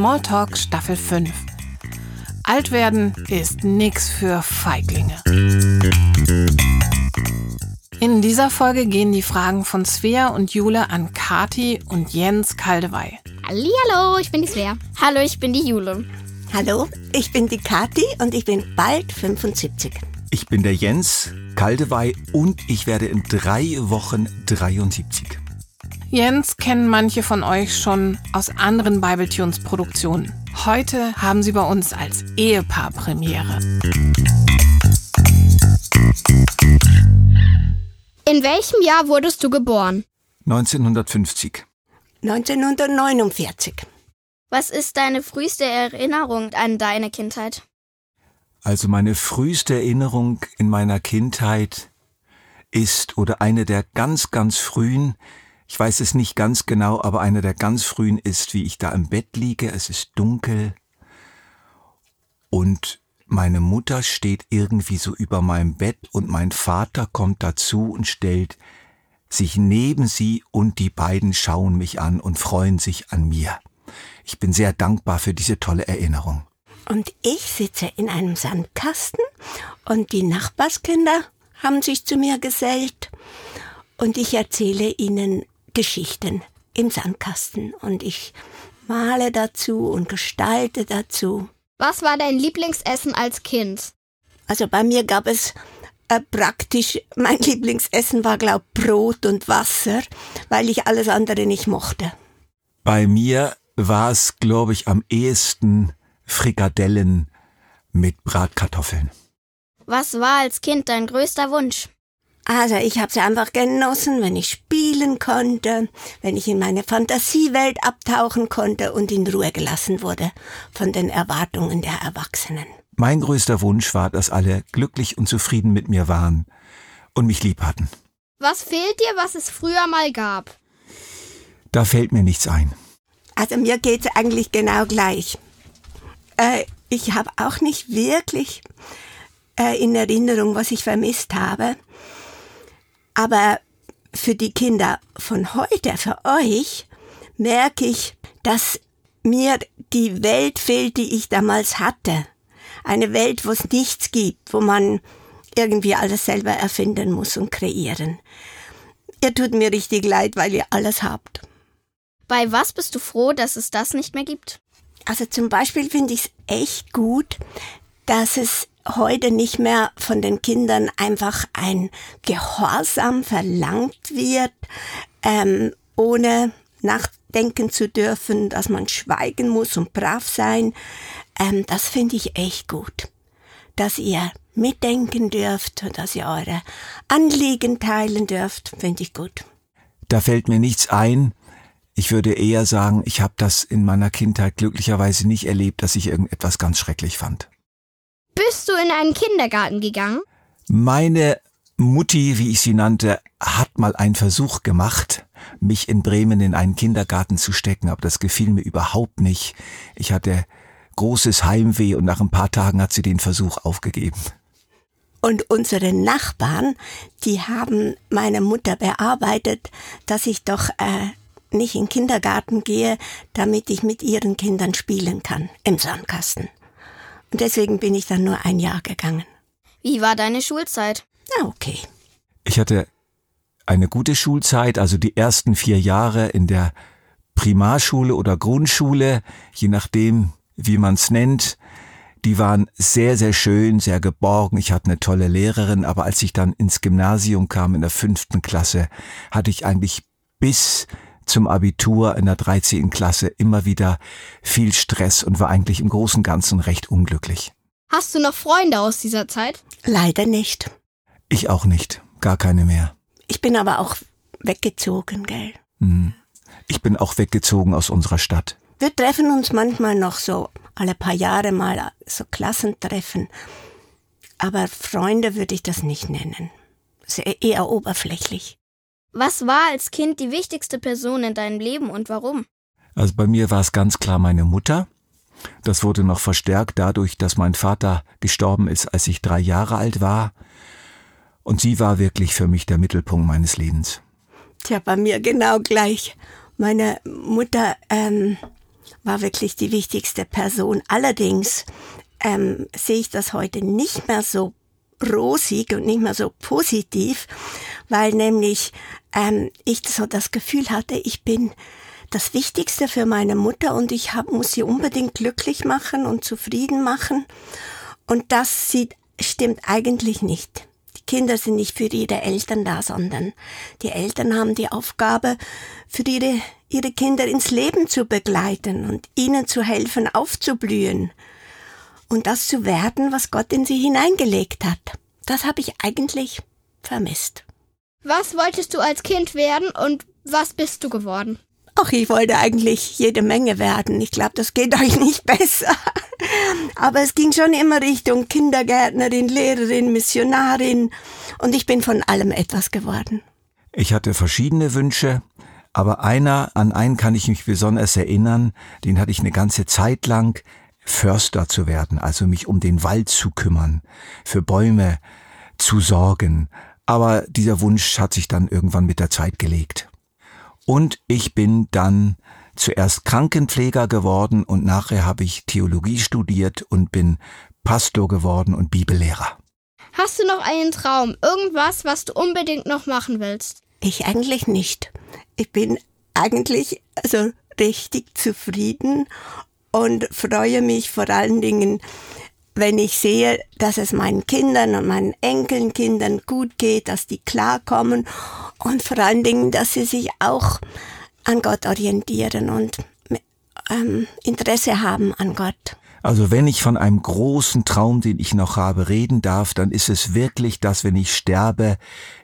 Smalltalk Staffel 5. Alt werden ist nix für Feiglinge. In dieser Folge gehen die Fragen von Svea und Jule an Kati und Jens Kaldewey. Hallo, ich bin die Svea. Hallo, ich bin die Jule. Hallo, ich bin die Kati und ich bin bald 75. Ich bin der Jens Kaldewey und ich werde in drei Wochen 73. Jens kennen manche von euch schon aus anderen Bibletunes Produktionen. Heute haben sie bei uns als Ehepaar Premiere. In welchem Jahr wurdest du geboren? 1950. 1949. Was ist deine früheste Erinnerung an deine Kindheit? Also meine früheste Erinnerung in meiner Kindheit ist oder eine der ganz, ganz frühen, ich weiß es nicht ganz genau, aber eine der ganz frühen ist, wie ich da im Bett liege, es ist dunkel und meine Mutter steht irgendwie so über meinem Bett und mein Vater kommt dazu und stellt sich neben sie und die beiden schauen mich an und freuen sich an mir. Ich bin sehr dankbar für diese tolle Erinnerung. Und ich sitze in einem Sandkasten und die Nachbarskinder haben sich zu mir gesellt und ich erzähle ihnen Geschichten im Sandkasten und ich male dazu und gestalte dazu. Was war dein Lieblingsessen als Kind? Also bei mir gab es äh, praktisch, mein Lieblingsessen war, glaub, Brot und Wasser, weil ich alles andere nicht mochte. Bei mir war es, glaube ich, am ehesten Frikadellen mit Bratkartoffeln. Was war als Kind dein größter Wunsch? Also ich habe sie einfach genossen, wenn ich spielen konnte, wenn ich in meine Fantasiewelt abtauchen konnte und in Ruhe gelassen wurde von den Erwartungen der Erwachsenen. Mein größter Wunsch war, dass alle glücklich und zufrieden mit mir waren und mich lieb hatten. Was fehlt dir, was es früher mal gab? Da fällt mir nichts ein. Also mir geht's eigentlich genau gleich. Äh, ich habe auch nicht wirklich äh, in Erinnerung, was ich vermisst habe. Aber für die Kinder von heute, für euch, merke ich, dass mir die Welt fehlt, die ich damals hatte. Eine Welt, wo es nichts gibt, wo man irgendwie alles selber erfinden muss und kreieren. Ihr tut mir richtig leid, weil ihr alles habt. Bei was bist du froh, dass es das nicht mehr gibt? Also zum Beispiel finde ich es echt gut, dass es heute nicht mehr von den Kindern einfach ein Gehorsam verlangt wird, ähm, ohne nachdenken zu dürfen, dass man schweigen muss und brav sein. Ähm, das finde ich echt gut. Dass ihr mitdenken dürft und dass ihr eure Anliegen teilen dürft, finde ich gut. Da fällt mir nichts ein. Ich würde eher sagen, ich habe das in meiner Kindheit glücklicherweise nicht erlebt, dass ich irgendetwas ganz schrecklich fand. Bist du in einen Kindergarten gegangen? Meine Mutti, wie ich sie nannte, hat mal einen Versuch gemacht, mich in Bremen in einen Kindergarten zu stecken, aber das gefiel mir überhaupt nicht. Ich hatte großes Heimweh und nach ein paar Tagen hat sie den Versuch aufgegeben. Und unsere Nachbarn, die haben meine Mutter bearbeitet, dass ich doch äh, nicht in den Kindergarten gehe, damit ich mit ihren Kindern spielen kann im Sandkasten. Und deswegen bin ich dann nur ein Jahr gegangen. Wie war deine Schulzeit? Na, okay. Ich hatte eine gute Schulzeit, also die ersten vier Jahre in der Primarschule oder Grundschule, je nachdem, wie man es nennt. Die waren sehr, sehr schön, sehr geborgen. Ich hatte eine tolle Lehrerin, aber als ich dann ins Gymnasium kam in der fünften Klasse, hatte ich eigentlich bis zum Abitur in der 13. Klasse immer wieder viel Stress und war eigentlich im Großen und Ganzen recht unglücklich. Hast du noch Freunde aus dieser Zeit? Leider nicht. Ich auch nicht. Gar keine mehr. Ich bin aber auch weggezogen, gell? Hm. Ich bin auch weggezogen aus unserer Stadt. Wir treffen uns manchmal noch so alle paar Jahre mal so Klassentreffen. Aber Freunde würde ich das nicht nennen. Sehr eher oberflächlich. Was war als Kind die wichtigste Person in deinem Leben und warum? Also bei mir war es ganz klar meine Mutter. Das wurde noch verstärkt dadurch, dass mein Vater gestorben ist, als ich drei Jahre alt war. Und sie war wirklich für mich der Mittelpunkt meines Lebens. Tja, bei mir genau gleich. Meine Mutter ähm, war wirklich die wichtigste Person. Allerdings ähm, sehe ich das heute nicht mehr so rosig und nicht mehr so positiv, weil nämlich ähm, ich so das Gefühl hatte, ich bin das Wichtigste für meine Mutter und ich hab, muss sie unbedingt glücklich machen und zufrieden machen. Und das sieht, stimmt eigentlich nicht. Die Kinder sind nicht für ihre Eltern da, sondern die Eltern haben die Aufgabe, für ihre, ihre Kinder ins Leben zu begleiten und ihnen zu helfen, aufzublühen und das zu werden, was Gott in sie hineingelegt hat. Das habe ich eigentlich vermisst. Was wolltest du als Kind werden und was bist du geworden? Ach, ich wollte eigentlich jede Menge werden. Ich glaube, das geht euch nicht besser. Aber es ging schon immer Richtung Kindergärtnerin, Lehrerin, Missionarin und ich bin von allem etwas geworden. Ich hatte verschiedene Wünsche, aber einer, an einen kann ich mich besonders erinnern, den hatte ich eine ganze Zeit lang, Förster zu werden, also mich um den Wald zu kümmern, für Bäume zu sorgen. Aber dieser Wunsch hat sich dann irgendwann mit der Zeit gelegt. Und ich bin dann zuerst Krankenpfleger geworden und nachher habe ich Theologie studiert und bin Pastor geworden und Bibellehrer. Hast du noch einen Traum? Irgendwas, was du unbedingt noch machen willst? Ich eigentlich nicht. Ich bin eigentlich also richtig zufrieden und freue mich vor allen Dingen, wenn ich sehe, dass es meinen Kindern und meinen Enkelkindern gut geht, dass die klarkommen und vor allen Dingen, dass sie sich auch an Gott orientieren und ähm, Interesse haben an Gott. Also wenn ich von einem großen Traum, den ich noch habe, reden darf, dann ist es wirklich, dass wenn ich sterbe,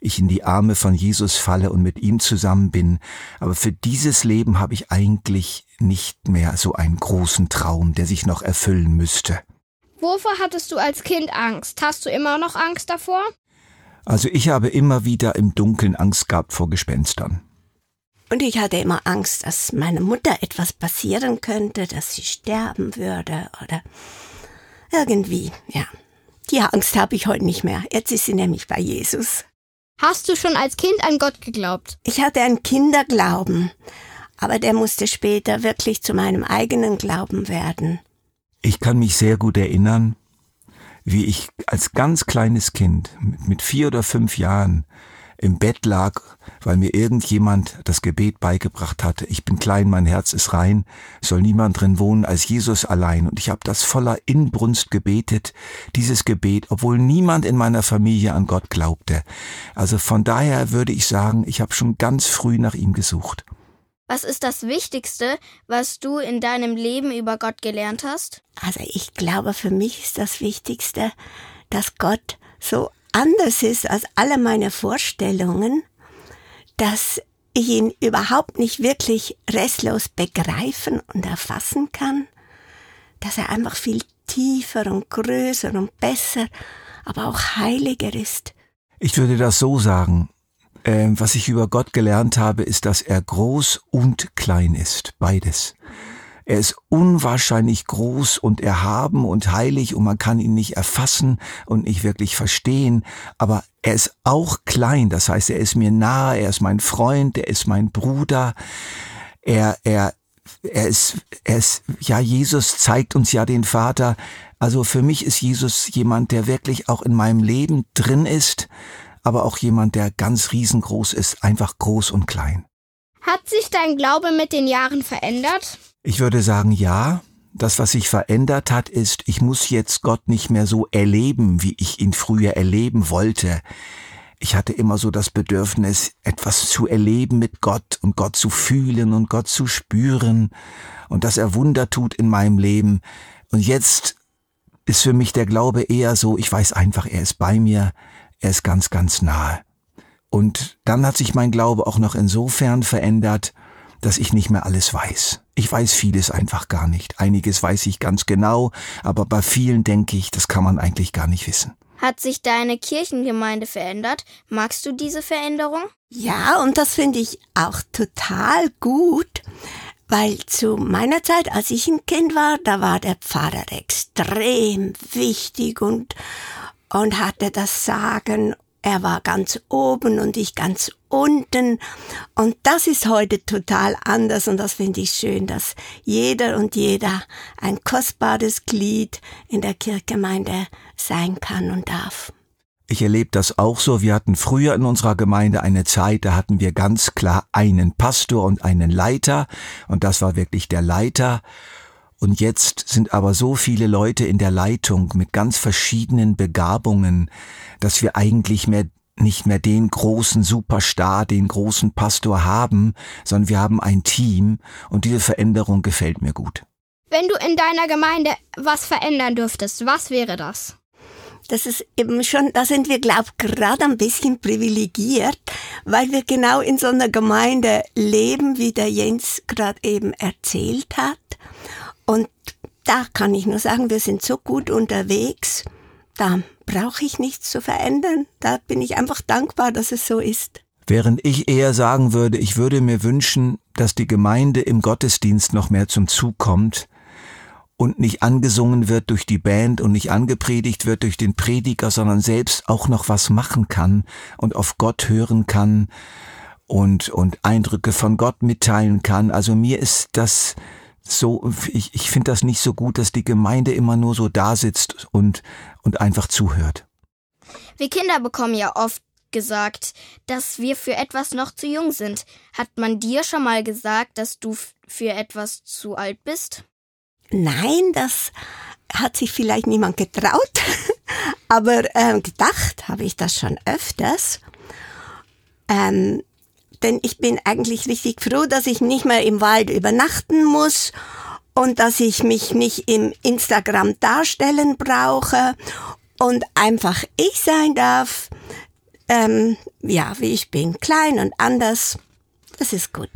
ich in die Arme von Jesus falle und mit ihm zusammen bin. Aber für dieses Leben habe ich eigentlich nicht mehr so einen großen Traum, der sich noch erfüllen müsste. Wovor hattest du als Kind Angst? Hast du immer noch Angst davor? Also ich habe immer wieder im Dunkeln Angst gehabt vor Gespenstern. Und ich hatte immer Angst, dass meiner Mutter etwas passieren könnte, dass sie sterben würde oder irgendwie, ja. Die Angst habe ich heute nicht mehr. Jetzt ist sie nämlich bei Jesus. Hast du schon als Kind an Gott geglaubt? Ich hatte einen Kinderglauben, aber der musste später wirklich zu meinem eigenen Glauben werden. Ich kann mich sehr gut erinnern, wie ich als ganz kleines Kind mit vier oder fünf Jahren im Bett lag, weil mir irgendjemand das Gebet beigebracht hatte. Ich bin klein, mein Herz ist rein, soll niemand drin wohnen als Jesus allein. Und ich habe das voller Inbrunst gebetet, dieses Gebet, obwohl niemand in meiner Familie an Gott glaubte. Also von daher würde ich sagen, ich habe schon ganz früh nach ihm gesucht. Was ist das Wichtigste, was du in deinem Leben über Gott gelernt hast? Also ich glaube, für mich ist das Wichtigste, dass Gott so anders ist als alle meine Vorstellungen, dass ich ihn überhaupt nicht wirklich restlos begreifen und erfassen kann, dass er einfach viel tiefer und größer und besser, aber auch heiliger ist. Ich würde das so sagen, ähm, was ich über Gott gelernt habe, ist, dass er groß und klein ist, beides. Er ist unwahrscheinlich groß und erhaben und heilig und man kann ihn nicht erfassen und nicht wirklich verstehen, aber er ist auch klein, das heißt, er ist mir nahe, er ist mein Freund, er ist mein Bruder, er, er, er ist, er ist, ja, Jesus zeigt uns ja den Vater. Also für mich ist Jesus jemand, der wirklich auch in meinem Leben drin ist aber auch jemand, der ganz riesengroß ist, einfach groß und klein. Hat sich dein Glaube mit den Jahren verändert? Ich würde sagen, ja. Das, was sich verändert hat, ist, ich muss jetzt Gott nicht mehr so erleben, wie ich ihn früher erleben wollte. Ich hatte immer so das Bedürfnis, etwas zu erleben mit Gott und Gott zu fühlen und Gott zu spüren und dass er Wunder tut in meinem Leben. Und jetzt ist für mich der Glaube eher so, ich weiß einfach, er ist bei mir, er ist ganz, ganz nahe. Und dann hat sich mein Glaube auch noch insofern verändert, dass ich nicht mehr alles weiß. Ich weiß vieles einfach gar nicht. Einiges weiß ich ganz genau, aber bei vielen denke ich, das kann man eigentlich gar nicht wissen. Hat sich deine Kirchengemeinde verändert? Magst du diese Veränderung? Ja, und das finde ich auch total gut, weil zu meiner Zeit, als ich ein Kind war, da war der Pfarrer extrem wichtig und, und hatte das Sagen. Er war ganz oben und ich ganz unten. Und das ist heute total anders und das finde ich schön, dass jeder und jeder ein kostbares Glied in der Kirchgemeinde sein kann und darf. Ich erlebe das auch so. Wir hatten früher in unserer Gemeinde eine Zeit, da hatten wir ganz klar einen Pastor und einen Leiter. Und das war wirklich der Leiter. Und jetzt sind aber so viele Leute in der Leitung mit ganz verschiedenen Begabungen, dass wir eigentlich mehr nicht mehr den großen Superstar, den großen Pastor haben, sondern wir haben ein Team und diese Veränderung gefällt mir gut. Wenn du in deiner Gemeinde was verändern dürftest, was wäre das? das ist eben schon, da sind wir, glaub, gerade ein bisschen privilegiert, weil wir genau in so einer Gemeinde leben, wie der Jens gerade eben erzählt hat. Und da kann ich nur sagen, wir sind so gut unterwegs, da brauche ich nichts zu verändern. Da bin ich einfach dankbar, dass es so ist. Während ich eher sagen würde, ich würde mir wünschen, dass die Gemeinde im Gottesdienst noch mehr zum Zug kommt, und nicht angesungen wird durch die Band und nicht angepredigt wird durch den Prediger, sondern selbst auch noch was machen kann und auf Gott hören kann und, und Eindrücke von Gott mitteilen kann. Also mir ist das so, ich, ich finde das nicht so gut, dass die Gemeinde immer nur so da sitzt und, und einfach zuhört. Wir Kinder bekommen ja oft gesagt, dass wir für etwas noch zu jung sind. Hat man dir schon mal gesagt, dass du für etwas zu alt bist? Nein, das hat sich vielleicht niemand getraut, aber ähm, gedacht habe ich das schon öfters. Ähm, denn ich bin eigentlich richtig froh, dass ich nicht mehr im Wald übernachten muss und dass ich mich nicht im Instagram darstellen brauche und einfach ich sein darf, ähm, ja, wie ich bin, klein und anders. Das ist gut.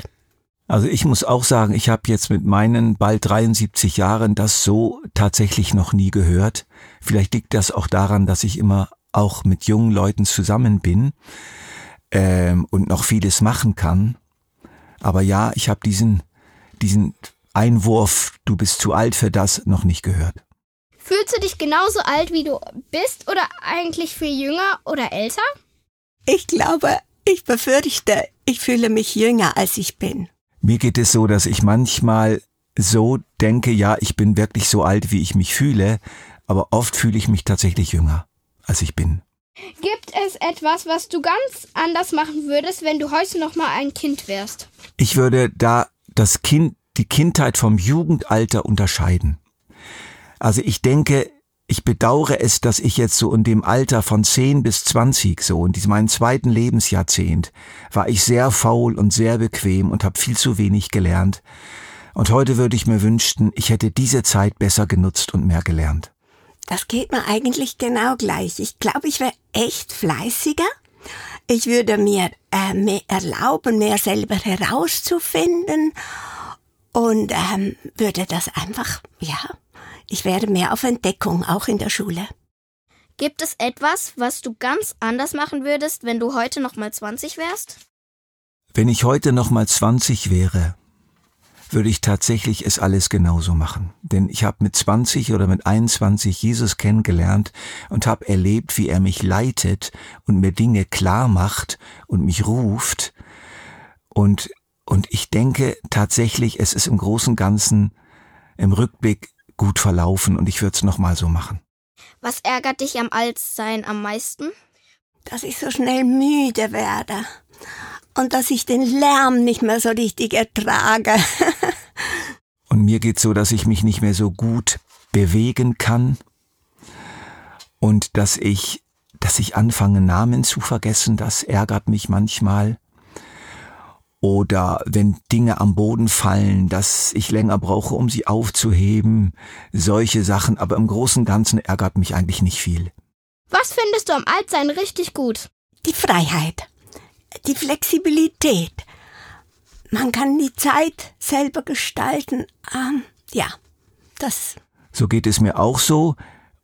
Also ich muss auch sagen, ich habe jetzt mit meinen bald 73 Jahren das so tatsächlich noch nie gehört. Vielleicht liegt das auch daran, dass ich immer auch mit jungen Leuten zusammen bin ähm, und noch vieles machen kann. Aber ja, ich habe diesen, diesen Einwurf, du bist zu alt für das, noch nicht gehört. Fühlst du dich genauso alt, wie du bist oder eigentlich viel jünger oder älter? Ich glaube, ich befürchte, ich fühle mich jünger, als ich bin. Mir geht es so, dass ich manchmal so denke, ja, ich bin wirklich so alt, wie ich mich fühle, aber oft fühle ich mich tatsächlich jünger, als ich bin. Gibt es etwas, was du ganz anders machen würdest, wenn du heute noch mal ein Kind wärst? Ich würde da das Kind, die Kindheit vom Jugendalter unterscheiden. Also ich denke, ich bedauere es, dass ich jetzt so in dem Alter von 10 bis 20, so in diesem meinen zweiten Lebensjahrzehnt, war ich sehr faul und sehr bequem und habe viel zu wenig gelernt. Und heute würde ich mir wünschen, ich hätte diese Zeit besser genutzt und mehr gelernt. Das geht mir eigentlich genau gleich. Ich glaube, ich wäre echt fleißiger. Ich würde mir äh, mehr erlauben, mehr selber herauszufinden und ähm, würde das einfach, ja, ich wäre mehr auf Entdeckung, auch in der Schule. Gibt es etwas, was du ganz anders machen würdest, wenn du heute noch mal 20 wärst? Wenn ich heute noch mal 20 wäre, würde ich tatsächlich es alles genauso machen. Denn ich habe mit 20 oder mit 21 Jesus kennengelernt und habe erlebt, wie er mich leitet und mir Dinge klar macht und mich ruft. Und, und ich denke tatsächlich, es ist im Großen und Ganzen im Rückblick gut verlaufen und ich würde es nochmal so machen. Was ärgert dich am Altsein am meisten? Dass ich so schnell müde werde und dass ich den Lärm nicht mehr so richtig ertrage. und mir geht so, dass ich mich nicht mehr so gut bewegen kann und dass ich, dass ich anfange Namen zu vergessen, das ärgert mich manchmal oder wenn Dinge am Boden fallen, dass ich länger brauche, um sie aufzuheben, solche Sachen, aber im Großen und Ganzen ärgert mich eigentlich nicht viel. Was findest du am Altsein richtig gut? Die Freiheit, die Flexibilität. Man kann die Zeit selber gestalten. Ähm, ja, das. So geht es mir auch so.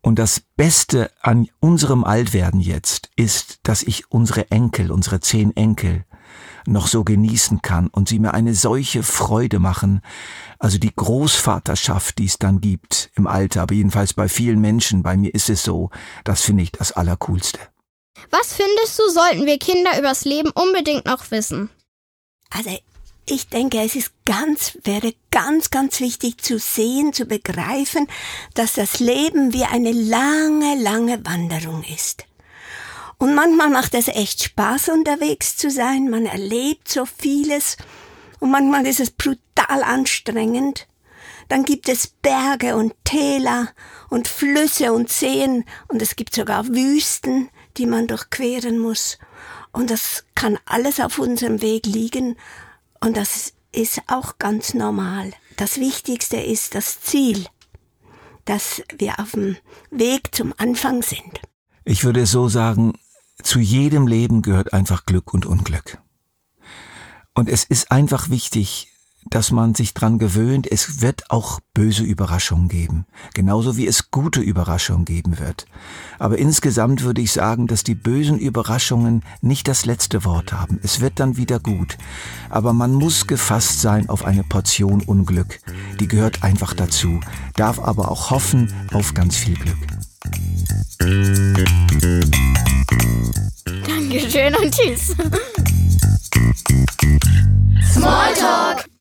Und das Beste an unserem Altwerden jetzt ist, dass ich unsere Enkel, unsere zehn Enkel, noch so genießen kann und sie mir eine solche Freude machen, also die Großvaterschaft, die es dann gibt im Alter, aber jedenfalls bei vielen Menschen, bei mir ist es so, das finde ich das Allercoolste. Was findest du, sollten wir Kinder übers Leben unbedingt noch wissen? Also ich denke, es ist ganz, wäre ganz, ganz wichtig zu sehen, zu begreifen, dass das Leben wie eine lange, lange Wanderung ist. Und manchmal macht es echt Spaß, unterwegs zu sein. Man erlebt so vieles. Und manchmal ist es brutal anstrengend. Dann gibt es Berge und Täler und Flüsse und Seen und es gibt sogar Wüsten, die man durchqueren muss. Und das kann alles auf unserem Weg liegen und das ist auch ganz normal. Das Wichtigste ist das Ziel, dass wir auf dem Weg zum Anfang sind. Ich würde so sagen, zu jedem Leben gehört einfach Glück und Unglück. Und es ist einfach wichtig, dass man sich dran gewöhnt, es wird auch böse Überraschungen geben, genauso wie es gute Überraschungen geben wird. Aber insgesamt würde ich sagen, dass die bösen Überraschungen nicht das letzte Wort haben. Es wird dann wieder gut. Aber man muss gefasst sein auf eine Portion Unglück. Die gehört einfach dazu, darf aber auch hoffen auf ganz viel Glück. Dankeschön und tschüss. Smalltalk!